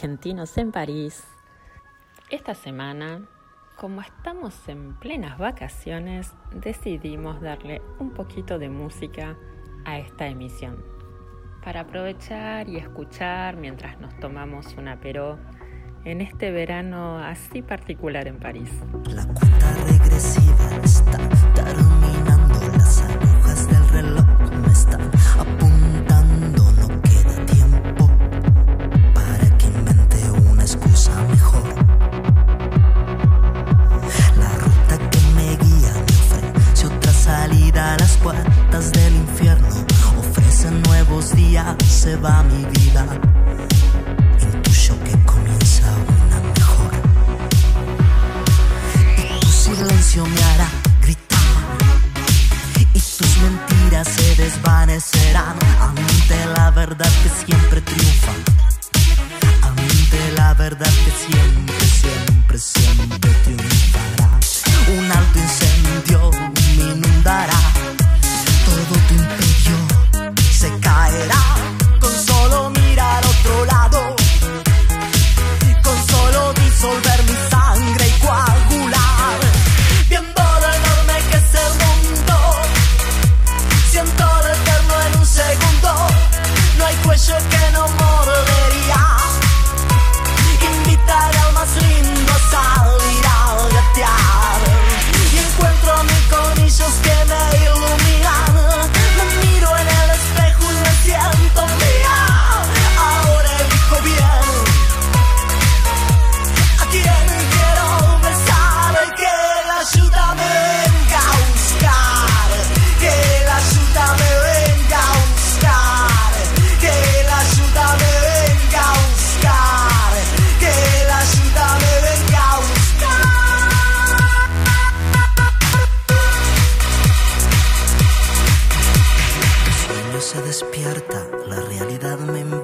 argentinos en París. Esta semana, como estamos en plenas vacaciones, decidimos darle un poquito de música a esta emisión. Para aprovechar y escuchar mientras nos tomamos una peró en este verano así particular en París. La cuenta regresiva está terminando, las agujas del reloj. realidad me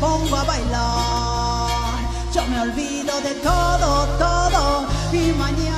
pongo a bailar. Yo me olvido de todo, todo y mañana.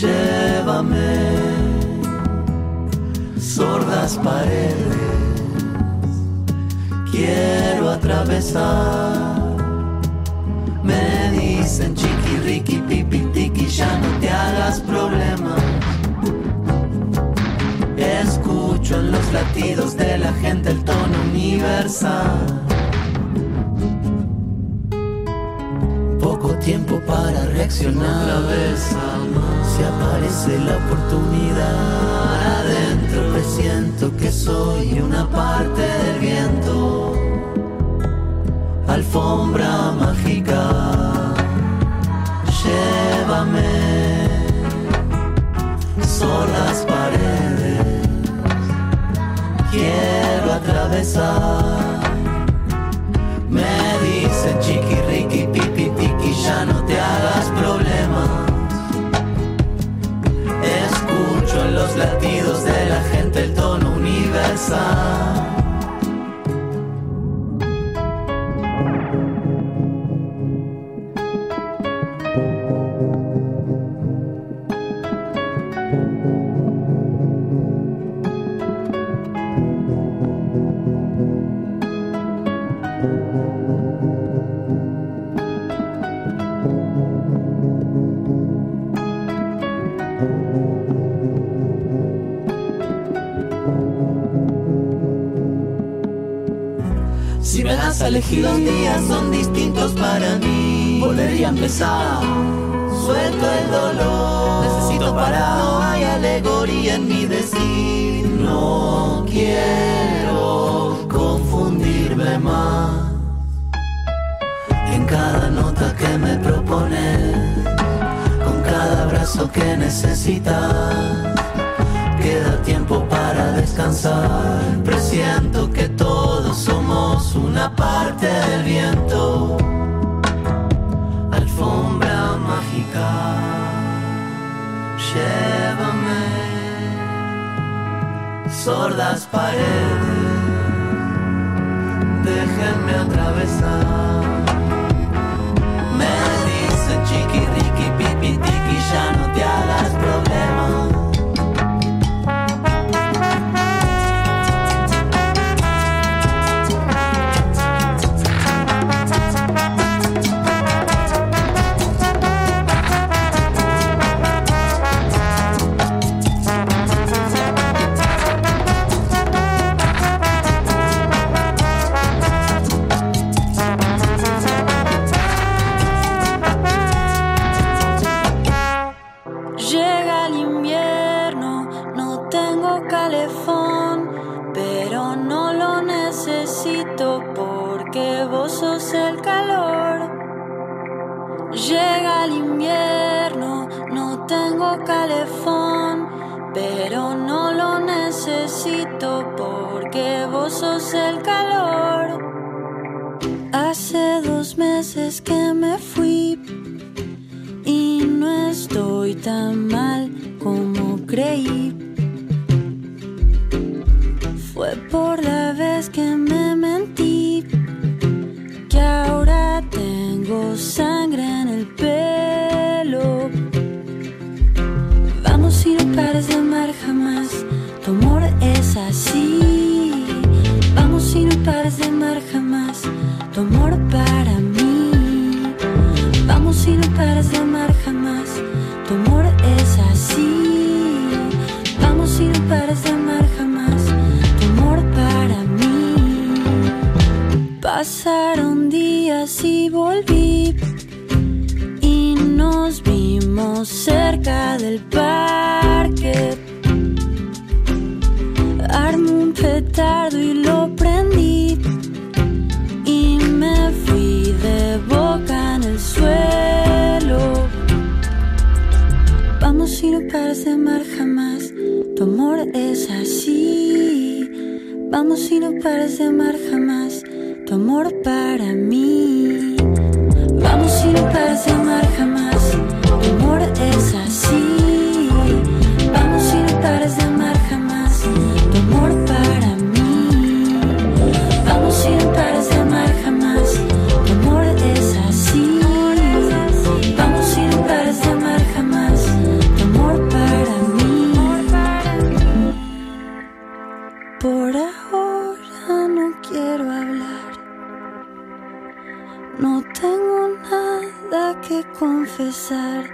llévame, sordas paredes, quiero atravesar. Me dicen chiqui, riqui, pipi, tiki, ya no te hagas problema. Escucho en los latidos de la gente el tono universal tiempo para reaccionar. Otra. Si aparece la oportunidad, adentro presiento que soy una parte del viento. Alfombra mágica, llévame. Son las paredes, quiero atravesar te hagas problemas. Escucho en los latidos de la gente el tono universal. Si me das a elegir los días son distintos para mí. Volvería a empezar, suelto el dolor. Necesito parar, no hay alegoría en mi decir. No quiero confundirme más. En cada nota que me propones, con cada abrazo que necesitas, queda tiempo para descansar. Presiento que todos somos una parte del viento, alfombra mágica, llévame, sordas paredes, déjenme atravesar. Me dice chiqui, riqui, pipi, tiki, ya no te hagas porque vos sos el calor. Hace dos meses que me fui y no estoy tan mal como creí. Fue por la vez que me pares de amar jamás, tu amor para mí. Vamos y no pares de amar jamás, tu amor es así. Vamos y no pares de amar jamás, tu amor para mí. Pasaron días y volví y nos vimos cerca del parque. De amar jamás, tu amor es así. Vamos y no pares de amar jamás, tu amor para mí. Vamos y no pares de amar jamás, tu amor es así. Vamos y no pares de amar Por ahora no quiero hablar. No tengo nada que confesar.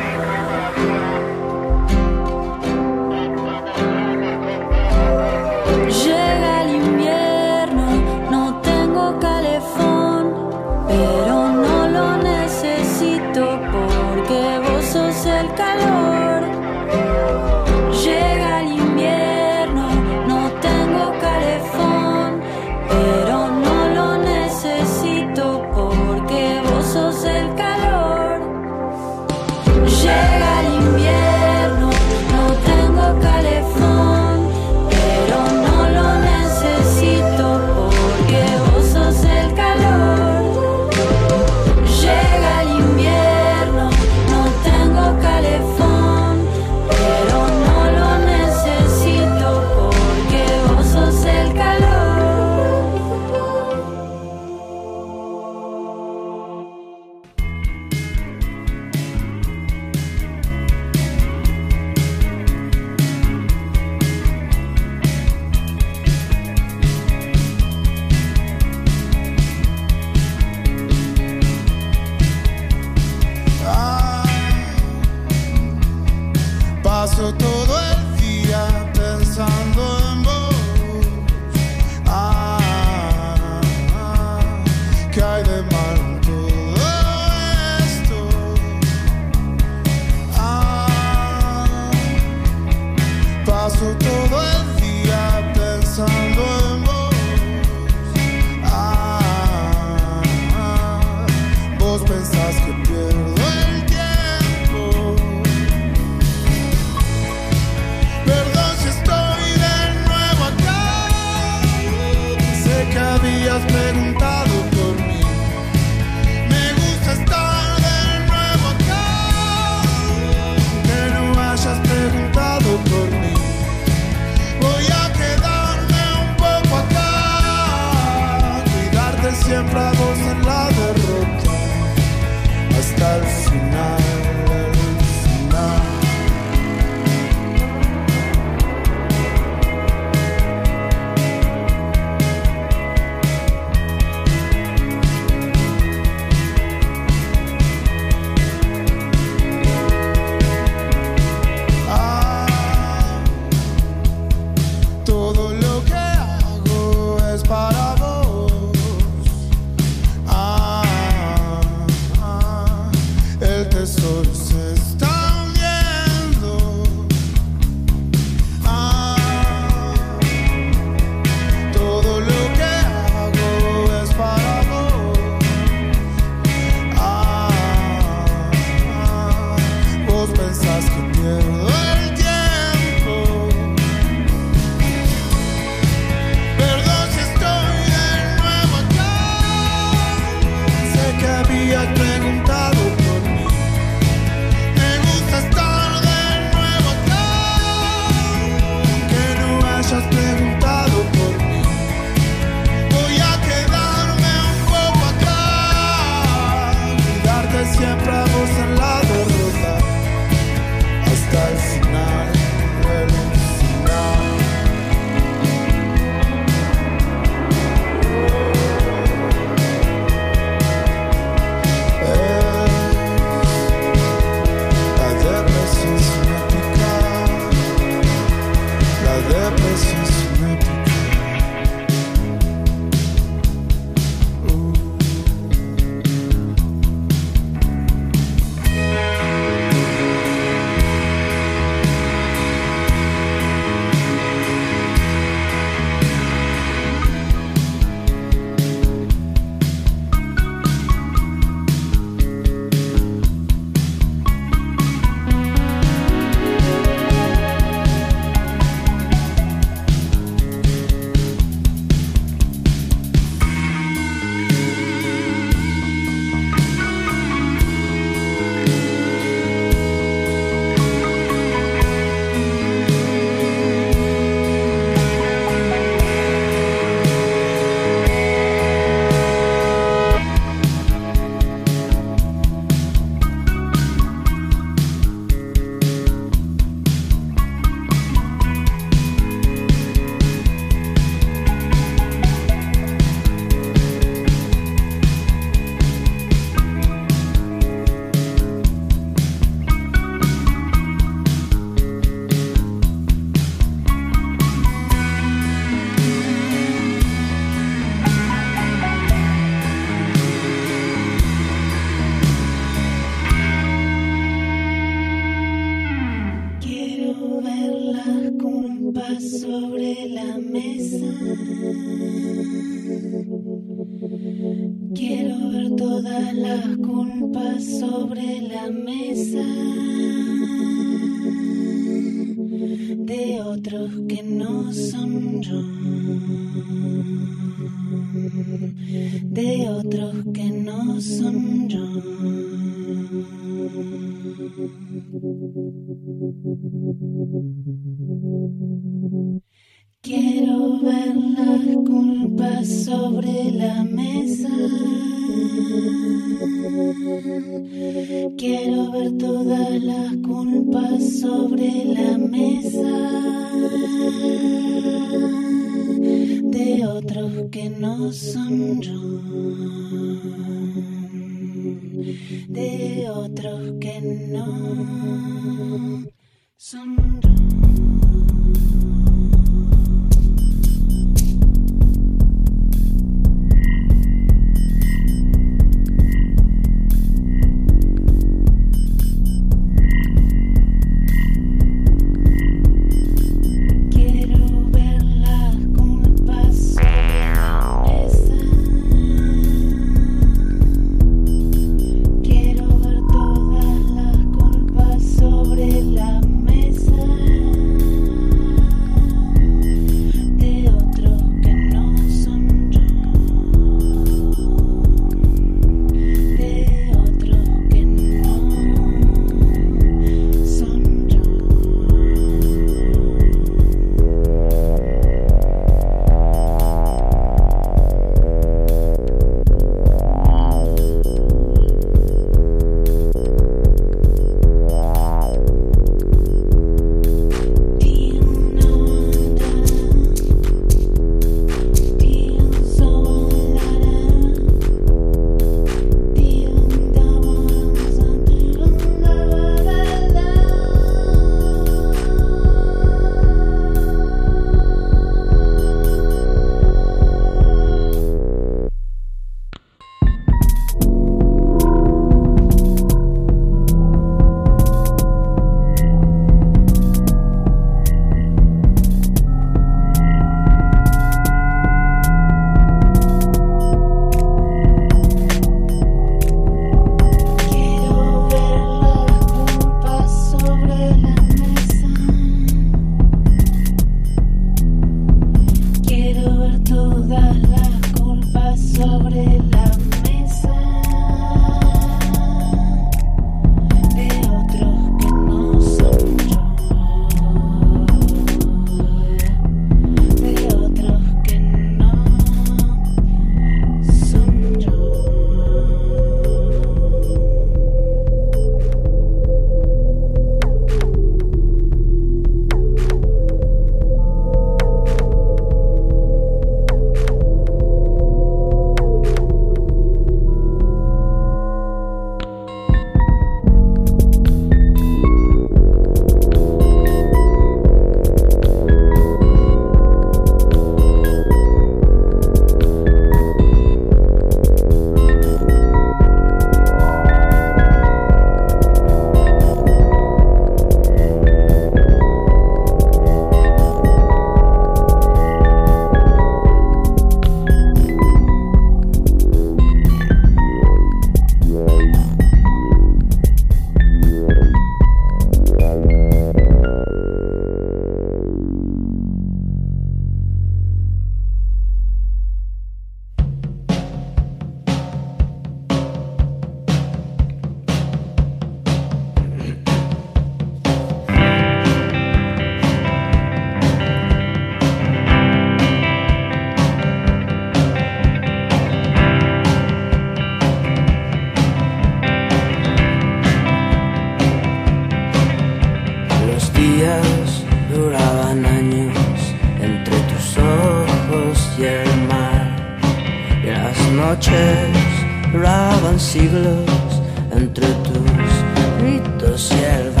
Tus gritos y el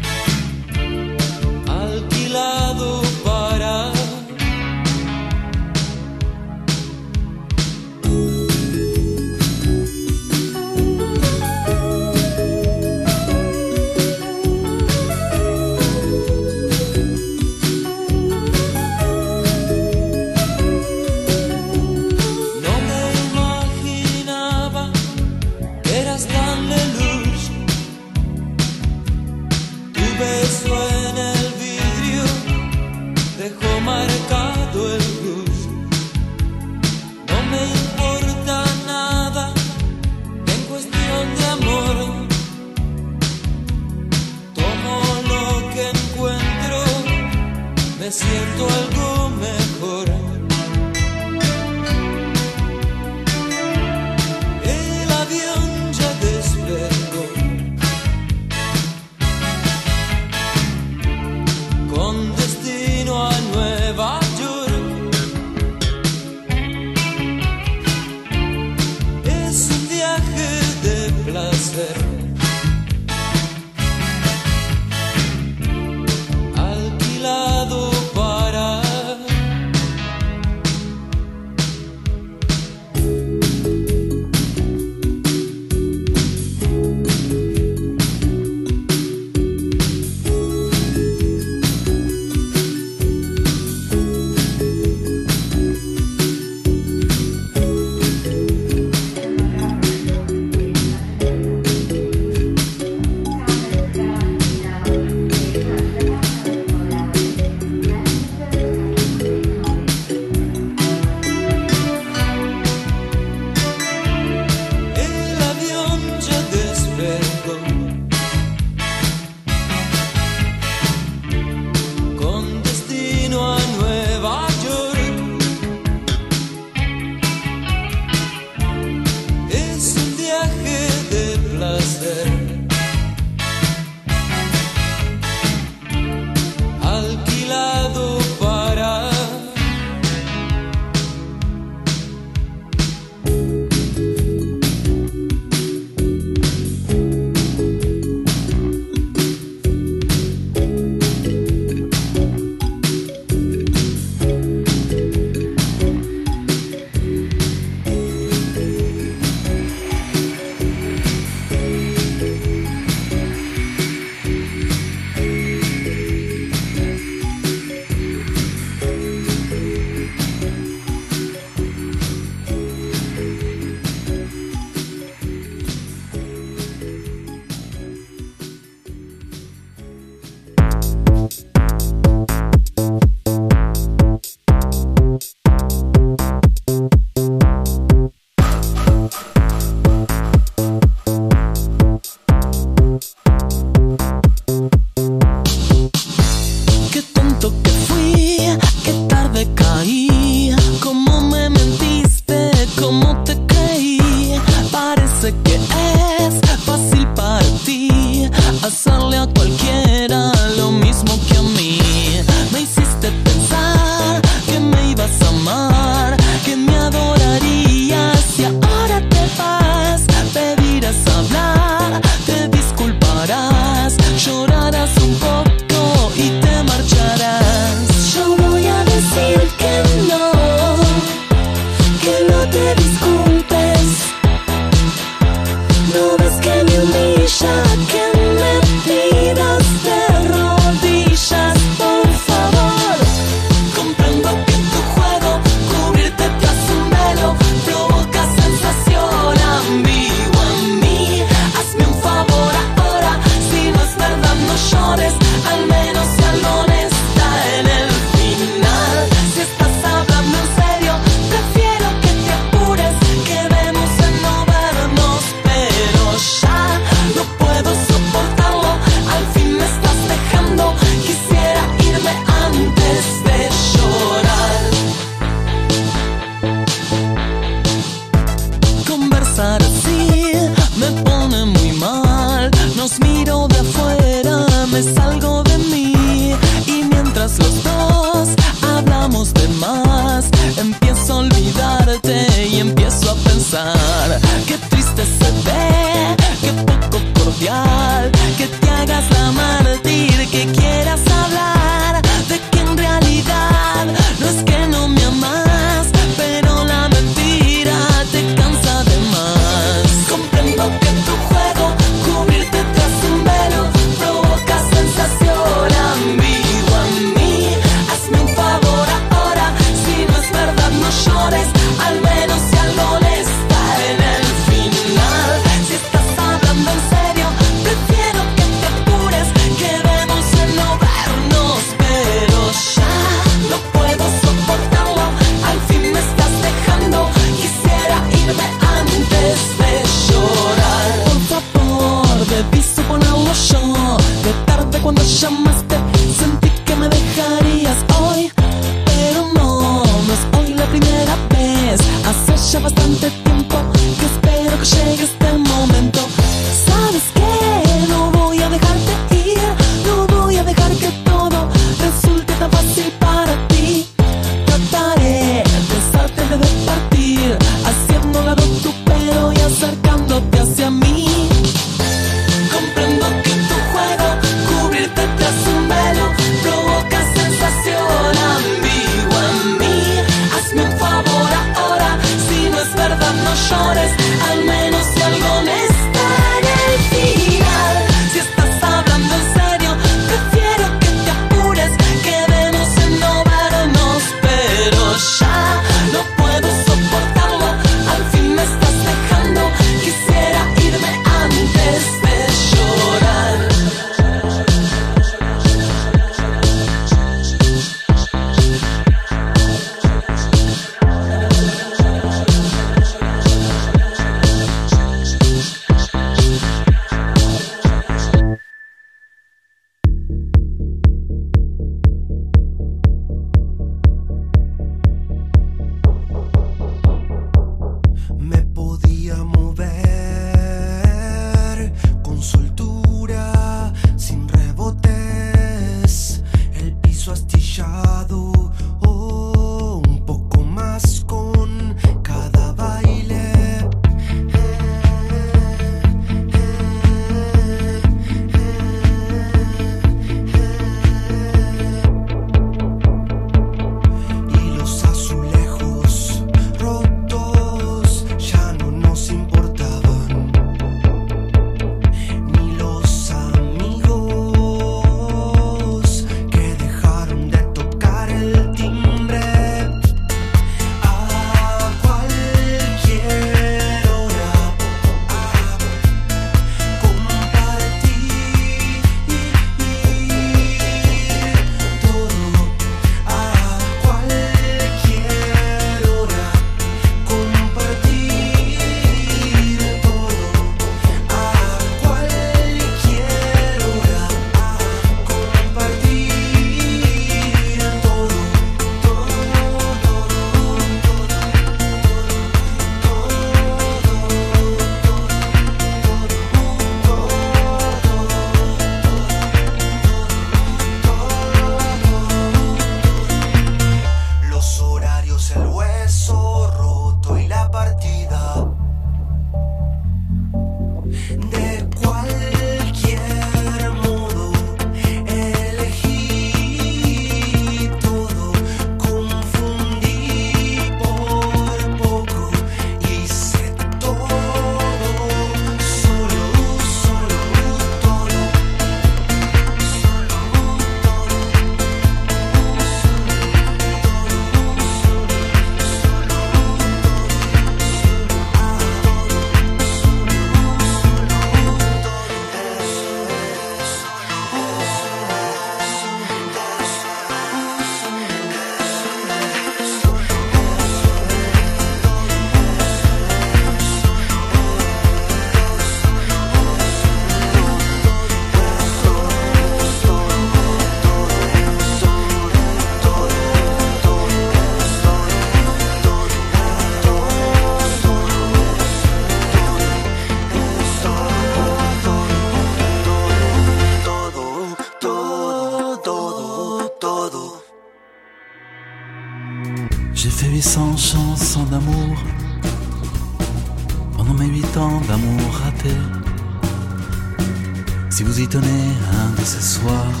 de ces soirs,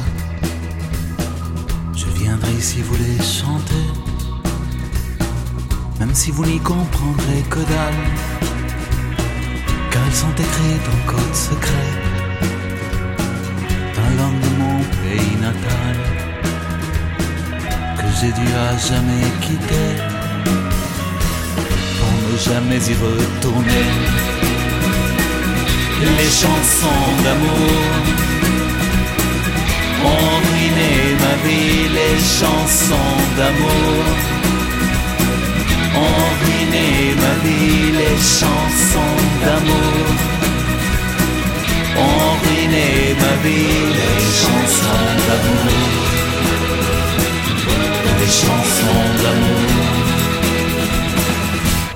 je viendrai ici vous les chanter. Même si vous n'y comprendrez que dalle, car elles sont écrites en code secret. Dans la de mon pays natal. Que j'ai dû à jamais quitter pour ne jamais y retourner. Les chansons d'amour ont ruiné ma vie, les chansons d'amour. Ont ruiné ma vie, les chansons d'amour. Ont ruiné ma vie, les chansons d'amour, les chansons d'amour.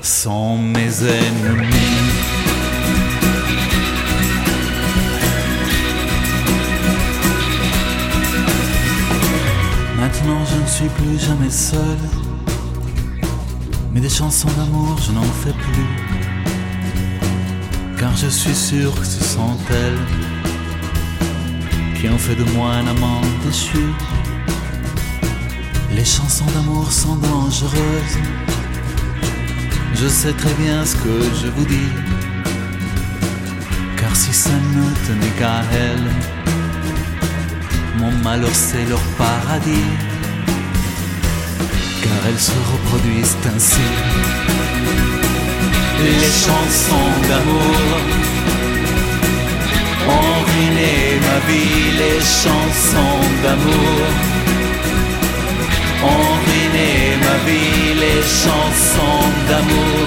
Sont mes ennemis. Maintenant je ne suis plus jamais seul. Mais des chansons d'amour je n'en fais plus. Car je suis sûr que ce sont elles qui ont fait de moi un amant déchu. Les chansons d'amour sont dangereuses. Je sais très bien ce que je vous dis. Car si ça ne tenait qu'à elles, mon malheur c'est leur paradis, elles se reproduisent ainsi. Les chansons d'amour ont ruiné ma vie, les chansons d'amour ont ruiné ma vie, les chansons d'amour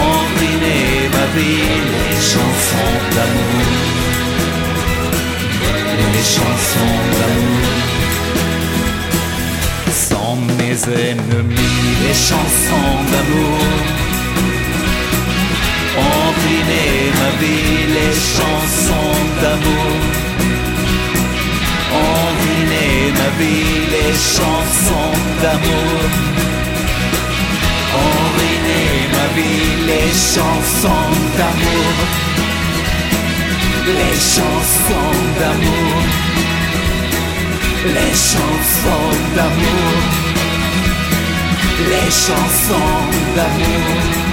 ont ruiné ma vie, les chansons d'amour. Les chansons d'amour mes ennemis, les chansons d'amour ont ruiné ma vie, les chansons d'amour ont ruiné ma vie, les chansons d'amour ont ruiné ma vie, les chansons d'amour. Les chansons d'amour, les chansons d'amour, les chansons d'amour.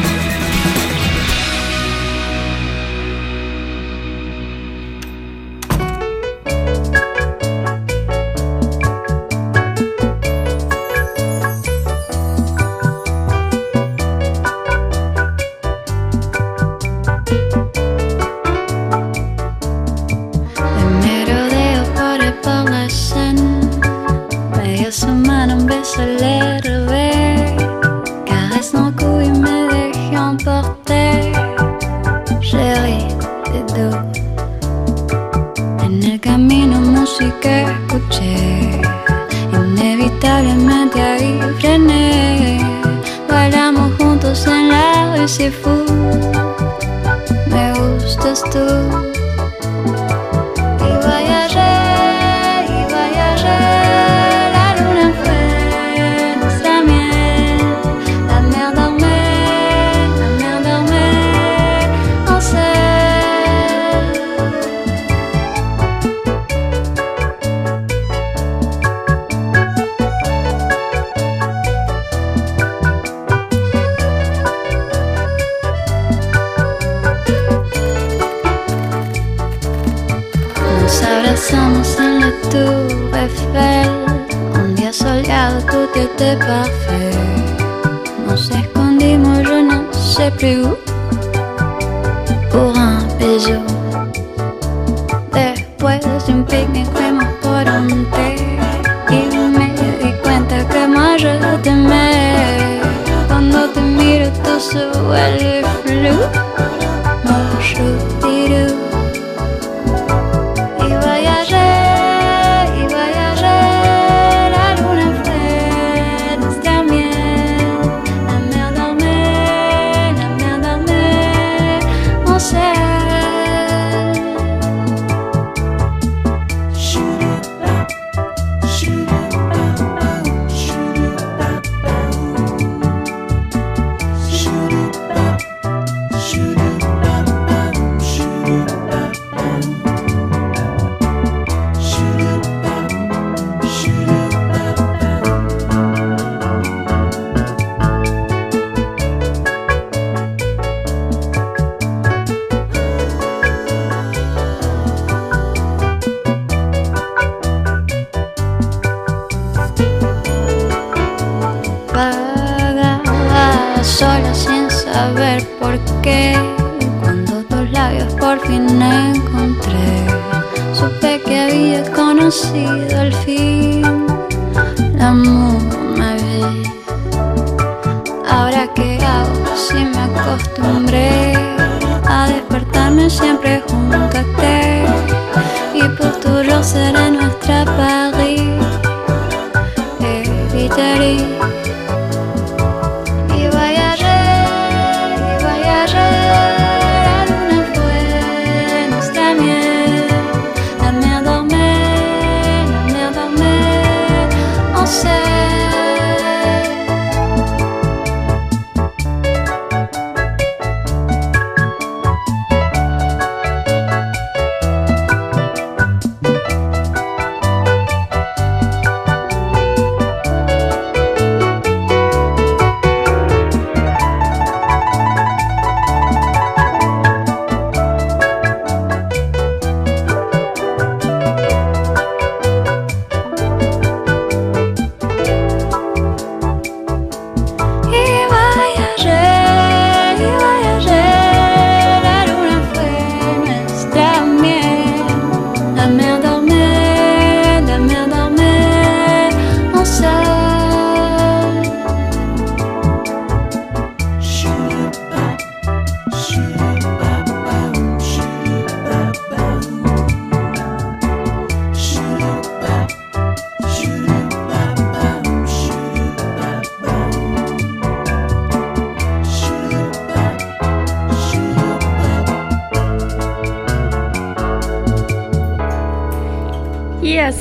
understood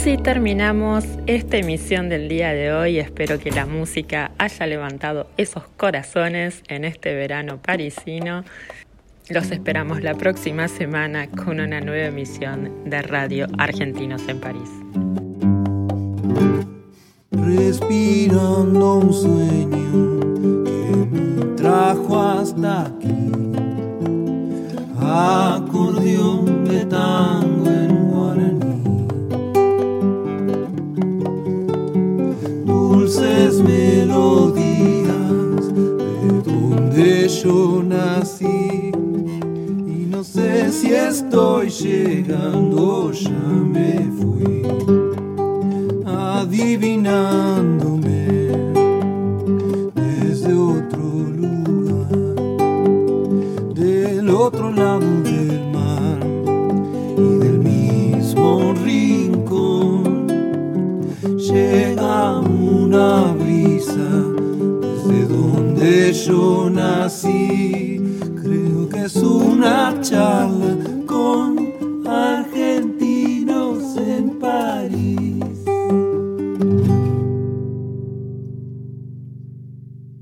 así terminamos esta emisión del día de hoy. Espero que la música haya levantado esos corazones en este verano parisino. Los esperamos la próxima semana con una nueva emisión de Radio Argentinos en París. Respirando un sueño que me trajo hasta aquí. Acordeón de dulces melodías de donde yo nací. Y no sé si estoy llegando, ya me fui adivinándome desde otro lugar, del otro lado del mar y del mismo rincón. Llegamos una brisa desde donde yo nací. Creo que es una charla